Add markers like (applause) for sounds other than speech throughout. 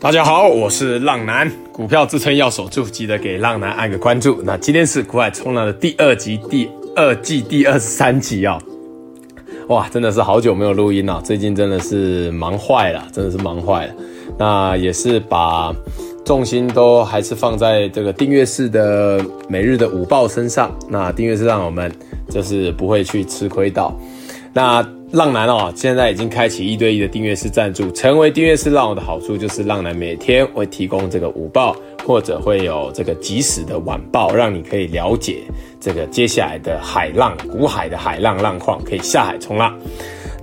大家好，我是浪男，股票支撑要守住，记得给浪男按个关注。那今天是股海冲浪的第二集，第二季第二十三集啊、哦！哇，真的是好久没有录音了，最近真的是忙坏了，真的是忙坏了。那也是把重心都还是放在这个订阅式的每日的午报身上。那订阅式让我们就是不会去吃亏到。那浪男哦，现在已经开启一对一的订阅式赞助。成为订阅式浪友的好处就是，浪男每天会提供这个午报，或者会有这个即时的晚报，让你可以了解这个接下来的海浪、股海的海浪浪况，可以下海冲浪。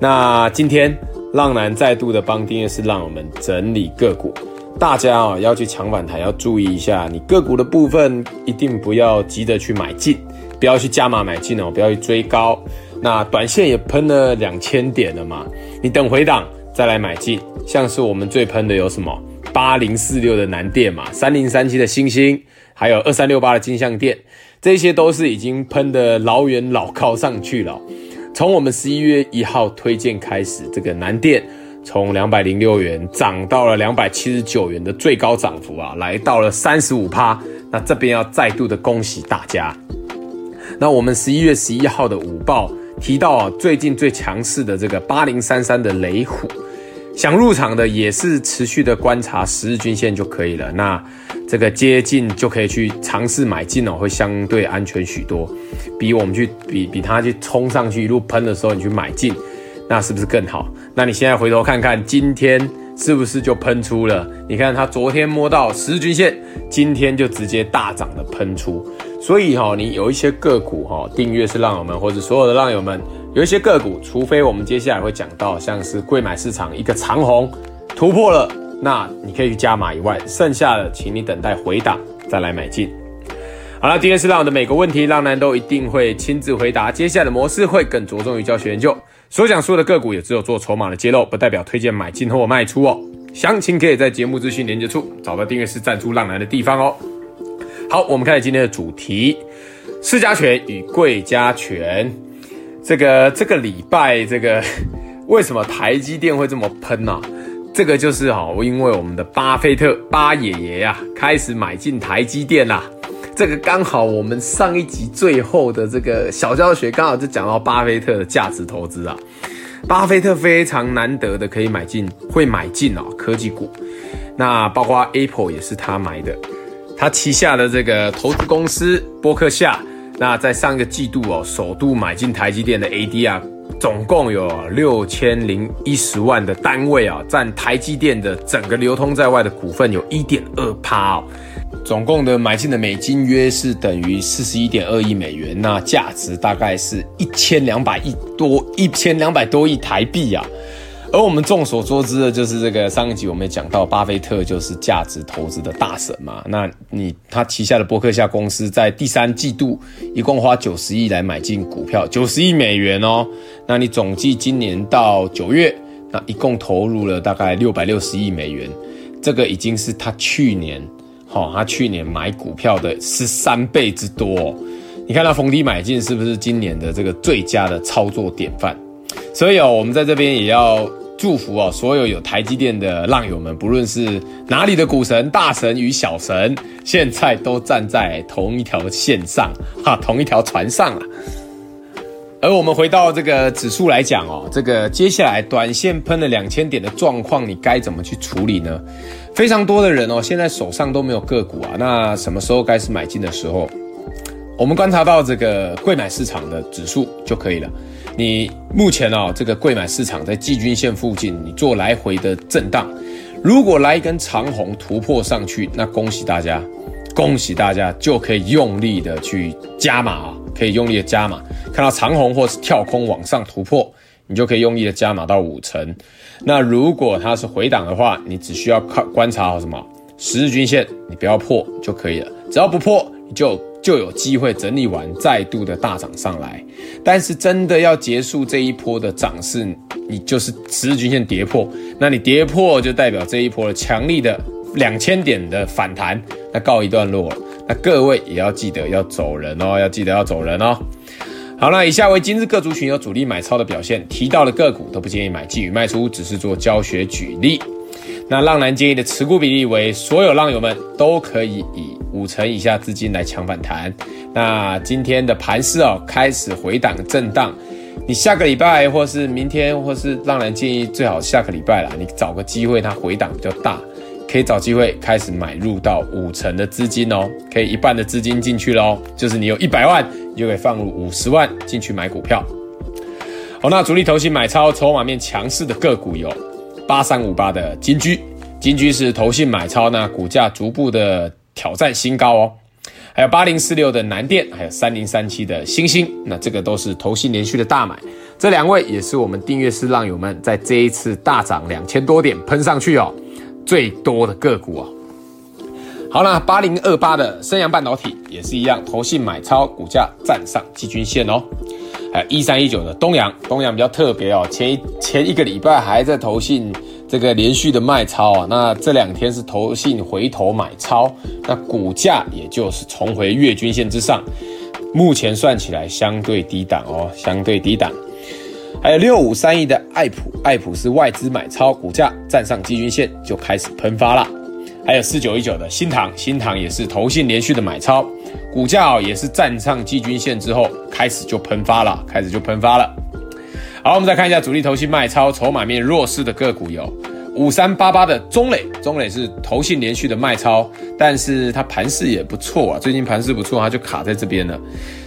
那今天浪男再度的帮订阅式浪友们整理个股，大家啊要去抢反弹，要注意一下，你个股的部分一定不要急着去买进，不要去加码买进哦，不要去追高。那短线也喷了两千点了嘛，你等回档再来买进。像是我们最喷的有什么？八零四六的南电嘛，三零三七的星星，还有二三六八的金像电，这些都是已经喷的老远老高上去了。从我们十一月一号推荐开始，这个南电从两百零六元涨到了两百七十九元的最高涨幅啊，来到了三十五趴。那这边要再度的恭喜大家。那我们十一月十一号的午报。提到啊，最近最强势的这个八零三三的雷虎，想入场的也是持续的观察十日均线就可以了。那这个接近就可以去尝试买进哦，会相对安全许多，比我们去比比它去冲上去一路喷的时候你去买进，那是不是更好？那你现在回头看看今天是不是就喷出了？你看它昨天摸到十日均线，今天就直接大涨的喷出。所以哈，你有一些个股哈，订阅是浪友们或者所有的浪友们，有一些个股，除非我们接下来会讲到像是贵买市场一个长红突破了，那你可以去加码以外，剩下的请你等待回档再来买进。好了，今天是浪友的每个问题，浪男都一定会亲自回答。接下来的模式会更着重于教学研究，所讲述的个股也只有做筹码的揭露，不代表推荐买进或卖出哦。详情可以在节目资讯连接处找到订阅是赞助浪男的地方哦。好，我们开始今天的主题：私家权与贵家权。这个这个礼拜，这个 (laughs) 为什么台积电会这么喷呢、啊？这个就是哈，因为我们的巴菲特巴爷爷呀，开始买进台积电啦。这个刚好我们上一集最后的这个小教学，刚好就讲到巴菲特的价值投资啊。巴菲特非常难得的可以买进，会买进啊科技股。那包括 Apple 也是他买的。他旗下的这个投资公司波克夏，那在上个季度哦，首度买进台积电的 ADR，总共有六千零一十万的单位啊，占台积电的整个流通在外的股份有一点二趴哦，总共的买进的美金约是等于四十一点二亿美元，那价值大概是一千两百亿多，一千两百多亿台币啊。而我们众所周知的，就是这个上一集我们也讲到，巴菲特就是价值投资的大神嘛。那你他旗下的伯克夏公司在第三季度一共花九十亿来买进股票，九十亿美元哦。那你总计今年到九月，那一共投入了大概六百六十亿美元，这个已经是他去年，好，他去年买股票的十三倍之多。你看他逢低买进，是不是今年的这个最佳的操作典范？所以哦，我们在这边也要祝福哦，所有有台积电的浪友们，不论是哪里的股神、大神与小神，现在都站在同一条线上，哈，同一条船上了。而我们回到这个指数来讲哦，这个接下来短线喷了两千点的状况，你该怎么去处理呢？非常多的人哦，现在手上都没有个股啊，那什么时候该是买进的时候？我们观察到这个柜买市场的指数就可以了。你目前啊，这个柜买市场在季均线附近，你做来回的震荡，如果来一根长红突破上去，那恭喜大家，恭喜大家就可以用力的去加码啊，可以用力的加码。看到长红或是跳空往上突破，你就可以用力的加码到五成。那如果它是回档的话，你只需要看观察好什么十日均线，你不要破就可以了。只要不破，你就。就有机会整理完，再度的大涨上来。但是真的要结束这一波的涨势，你就是十日均线跌破，那你跌破就代表这一波的强力的两千点的反弹，那告一段落。那各位也要记得要走人哦，要记得要走人哦。好，了以下为今日各族群有主力买超的表现，提到的个股都不建议买进与卖出，只是做教学举例。那浪男建议的持股比例为，所有浪友们都可以以五成以下资金来抢反弹。那今天的盘势哦，开始回档震荡，你下个礼拜或是明天，或是浪男建议最好下个礼拜啦，你找个机会，它回档比较大，可以找机会开始买入到五成的资金哦，可以一半的资金进去喽，就是你有一百万，你就可以放入五十万进去买股票。好，那主力投信买超筹码面强势的个股有八三五八的金居，金居是投信买超，那股价逐步的挑战新高哦。还有八零四六的南电，还有三零三七的欣兴，那这个都是投信连续的大买，这两位也是我们订阅式浪友们在这一次大涨两千多点喷上去哦最多的个股哦。好，啦八零二八的升阳半导体也是一样，投信买超，股价站上季均线哦。还有一三一九的东阳，东阳比较特别哦，前一前一个礼拜还在投信这个连续的卖超啊，那这两天是投信回头买超，那股价也就是重回月均线之上，目前算起来相对低档哦，相对低档。还有六五三一的爱普，爱普是外资买超，股价站上季均线就开始喷发了。还有四九一九的新塘，新塘也是投信连续的买超，股价哦也是站上季均线之后开始就喷发了，开始就喷发了。好，我们再看一下主力投信卖超筹码面弱势的个股有。五三八八的中磊，中磊是投信连续的卖超，但是它盘势也不错啊，最近盘势不错，它就卡在这边了。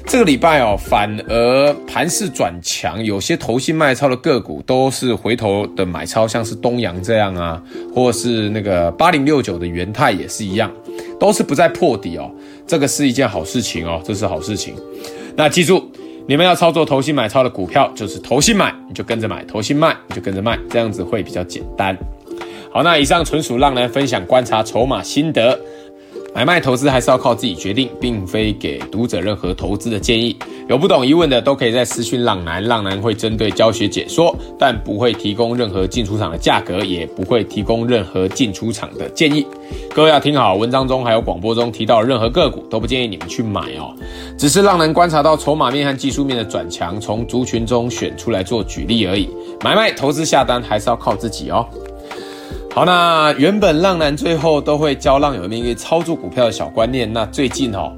这个礼拜哦，反而盘势转强，有些投信卖超的个股都是回头的买超，像是东阳这样啊，或是那个八零六九的元泰也是一样，都是不再破底哦，这个是一件好事情哦，这是好事情。那记住，你们要操作投信买超的股票，就是投信买你就跟着买，投信卖你就跟着卖，这样子会比较简单。好，那以上纯属浪男分享观察筹码心得，买卖投资还是要靠自己决定，并非给读者任何投资的建议。有不懂疑问的都可以在私讯浪男，浪男会针对教学解说，但不会提供任何进出场的价格，也不会提供任何进出场的建议。各位要听好，文章中还有广播中提到任何个股都不建议你们去买哦，只是浪男观察到筹码面和技术面的转强，从族群中选出来做举例而已。买卖投资下单还是要靠自己哦。好，那原本浪男最后都会教浪友们一个操作股票的小观念。那最近哦，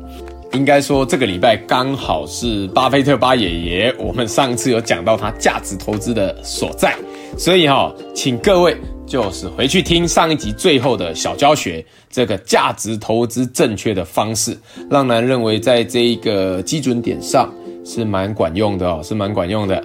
应该说这个礼拜刚好是巴菲特巴爷爷，我们上次有讲到他价值投资的所在，所以哈，请各位就是回去听上一集最后的小教学，这个价值投资正确的方式，浪男认为在这一个基准点上。是蛮管用的哦，是蛮管用的。